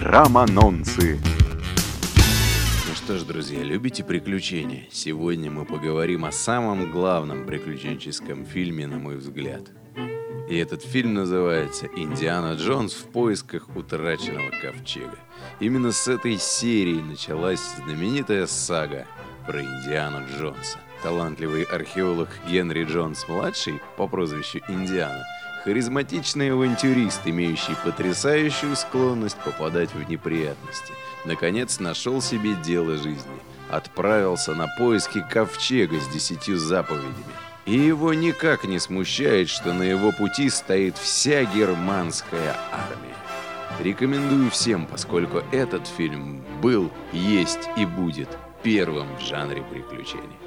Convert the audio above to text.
Романонцы. Ну что ж, друзья, любите приключения? Сегодня мы поговорим о самом главном приключенческом фильме, на мой взгляд. И этот фильм называется «Индиана Джонс в поисках утраченного ковчега». Именно с этой серии началась знаменитая сага про Индиану Джонса. Талантливый археолог Генри Джонс-младший по прозвищу Индиана – Харизматичный авантюрист, имеющий потрясающую склонность попадать в неприятности, наконец нашел себе дело жизни. Отправился на поиски ковчега с десятью заповедями. И его никак не смущает, что на его пути стоит вся германская армия. Рекомендую всем, поскольку этот фильм был, есть и будет первым в жанре приключений.